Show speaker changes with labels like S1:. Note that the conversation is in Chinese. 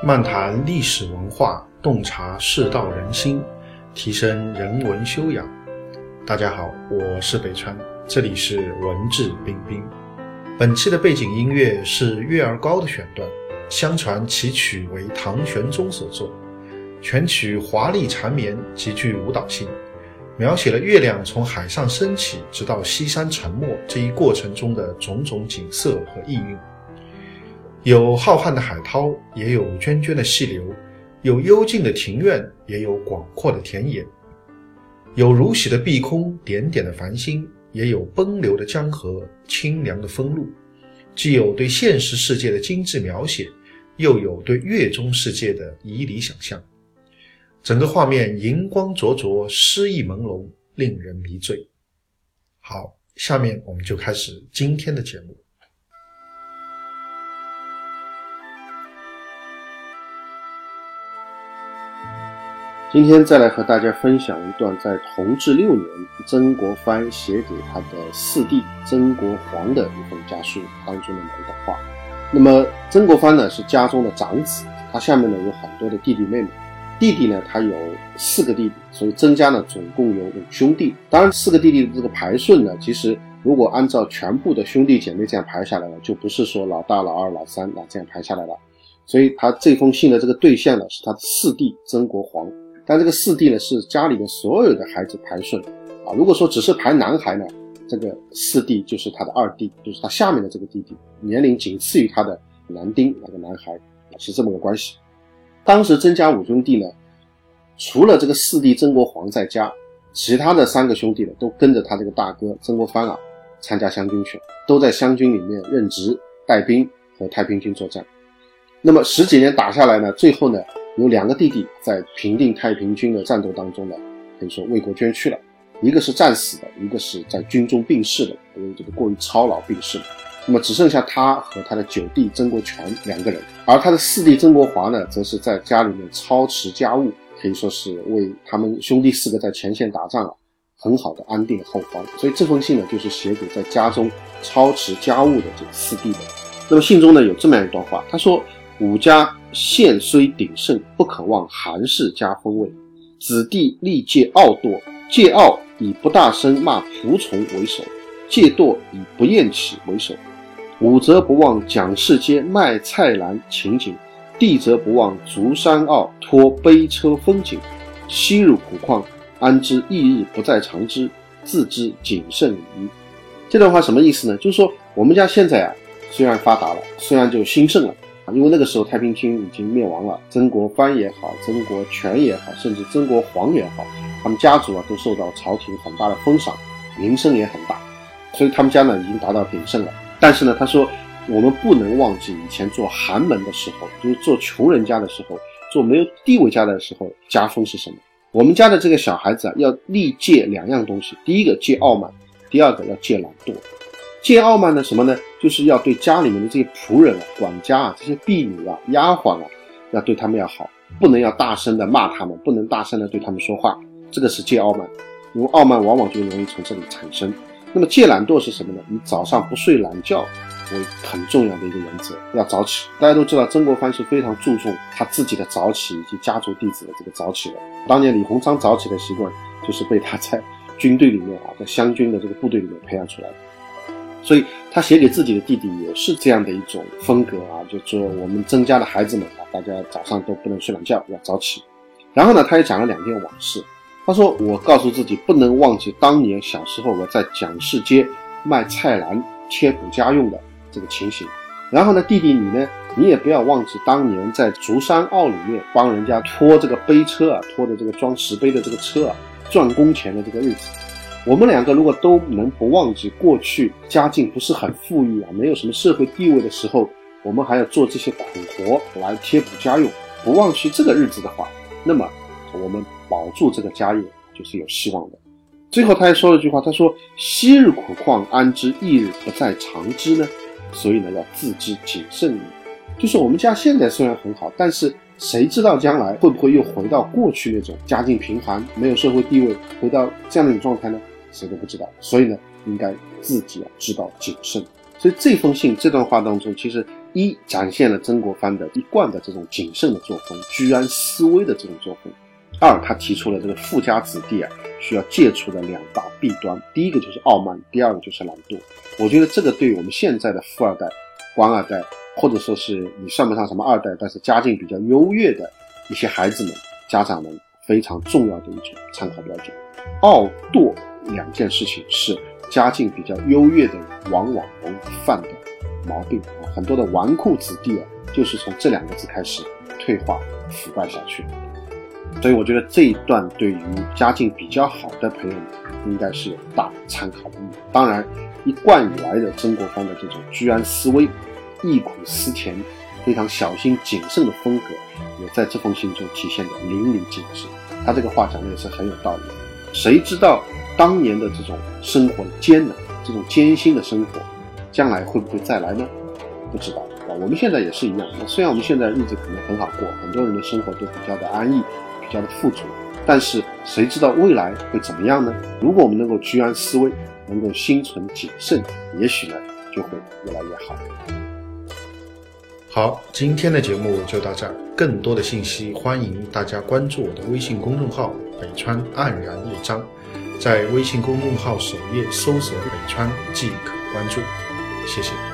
S1: 漫谈历史文化，洞察世道人心，提升人文修养。大家好，我是北川，这里是文质彬彬。本期的背景音乐是《月儿高》的选段，相传其曲为唐玄宗所作，全曲华丽缠绵，极具舞蹈性，描写了月亮从海上升起，直到西山沉没这一过程中的种种景色和意蕴。有浩瀚的海涛，也有涓涓的细流；有幽静的庭院，也有广阔的田野；有如洗的碧空，点点的繁星，也有奔流的江河，清凉的风露。既有对现实世界的精致描写，又有对月中世界的旖旎想象。整个画面银光灼灼，诗意朦胧，令人迷醉。好，下面我们就开始今天的节目。
S2: 今天再来和大家分享一段在同治六年，曾国藩写给他的四弟曾国藩的一封家书当中的某段话。那么曾国藩呢是家中的长子，他下面呢有很多的弟弟妹妹。弟弟呢他有四个弟弟，所以曾家呢总共有五兄弟。当然四个弟弟的这个排顺呢，其实如果按照全部的兄弟姐妹这样排下来了，就不是说老大、老二、老三啊这样排下来了。所以他这封信的这个对象呢是他的四弟曾国藩。但这个四弟呢，是家里面所有的孩子排顺，啊，如果说只是排男孩呢，这个四弟就是他的二弟，就是他下面的这个弟弟，年龄仅次于他的男丁那个男孩，是这么个关系。当时曾家五兄弟呢，除了这个四弟曾国藩在家，其他的三个兄弟呢，都跟着他这个大哥曾国藩啊，参加湘军去，都在湘军里面任职带兵和太平军作战。那么十几年打下来呢，最后呢。有两个弟弟在平定太平军的战斗当中呢，可以说为国捐躯了。一个是战死的，一个是在军中病逝的，因为这个过于操劳病逝了。那么只剩下他和他的九弟曾国荃两个人，而他的四弟曾国华呢，则是在家里面操持家务，可以说是为他们兄弟四个在前线打仗啊，很好的安定后方。所以这封信呢，就是写给在家中操持家务的这个四弟的。那么信中呢，有这么样一段话，他说：“武家。”现虽鼎盛，不可忘韩氏家风味。子弟历届傲惰，戒傲以不大声骂仆从为首，戒惰以不厌起为首。武则不忘蒋氏街卖菜篮情景，弟则不忘竹山坳拖背车风景。昔入苦况，安知翌日不在长之？自知谨慎矣。这段话什么意思呢？就是说我们家现在啊，虽然发达了，虽然就兴盛了。因为那个时候太平军已经灭亡了，曾国藩也好，曾国荃也好，甚至曾国煌也好，他们家族啊都受到朝廷很大的封赏，名声也很大，所以他们家呢已经达到鼎盛了。但是呢，他说我们不能忘记以前做寒门的时候，就是做穷人家的时候，做没有地位家的时候，家风是什么？我们家的这个小孩子啊，要历戒两样东西，第一个戒傲慢，第二个要戒懒惰。戒傲慢的什么呢？就是要对家里面的这些仆人啊、管家啊、这些婢女啊、丫鬟啊，要对他们要好，不能要大声的骂他们，不能大声的对他们说话。这个是戒傲慢，因为傲慢往往就容易从这里产生。那么戒懒惰是什么呢？以早上不睡懒觉为很重要的一个原则，要早起。大家都知道，曾国藩是非常注重他自己的早起以及家族弟子的这个早起的。当年李鸿章早起的习惯，就是被他在军队里面啊，在湘军的这个部队里面培养出来的。所以他写给自己的弟弟也是这样的一种风格啊，就说我们曾家的孩子们啊，大家早上都不能睡懒觉，要早起。然后呢，他也讲了两件往事。他说：“我告诉自己不能忘记当年小时候我在蒋氏街卖菜篮贴补家用的这个情形。然后呢，弟弟你呢，你也不要忘记当年在竹山坳里面帮人家拖这个背车啊，拖着这个装石碑的这个车啊，赚工钱的这个日子。”我们两个如果都能不忘记过去家境不是很富裕啊，没有什么社会地位的时候，我们还要做这些苦活来贴补家用，不忘记这个日子的话，那么我们保住这个家业就是有希望的。最后他还说了一句话，他说：“昔日苦况，安知一日不在长之呢？所以呢，要自知谨慎。”就是我们家现在虽然很好，但是谁知道将来会不会又回到过去那种家境贫寒、没有社会地位，回到这样的一种状态呢？谁都不知道，所以呢，应该自己要知道谨慎。所以这封信这段话当中，其实一展现了曾国藩的一贯的这种谨慎的作风、居安思危的这种作风；二，他提出了这个富家子弟啊需要戒除的两大弊端，第一个就是傲慢，第二个就是懒惰。我觉得这个对于我们现在的富二代、官二代，或者说是你算不上什么二代，但是家境比较优越的一些孩子们、家长们非常重要的一种参考标准。傲惰两件事情是家境比较优越的人往往容易犯的。毛病啊，很多的纨绔子弟啊，就是从这两个字开始退化、腐败下去。所以我觉得这一段对于家境比较好的朋友们，应该是有大的参考意义。当然，一贯以来的曾国藩的这种居安思危、忆苦思甜、非常小心谨慎的风格，也在这封信中体现的淋漓尽致。他这个话讲的也是很有道理。谁知道当年的这种生活艰难、这种艰辛的生活？将来会不会再来呢？不知道啊。我们现在也是一样。那虽然我们现在日子可能很好过，很多人的生活都比较的安逸，比较的富足，但是谁知道未来会怎么样呢？如果我们能够居安思危，能够心存谨慎，也许呢就会越来越好。
S1: 好，今天的节目就到这儿。更多的信息，欢迎大家关注我的微信公众号“北川黯然日章”，在微信公众号首页搜索“北川”即可关注。谢谢。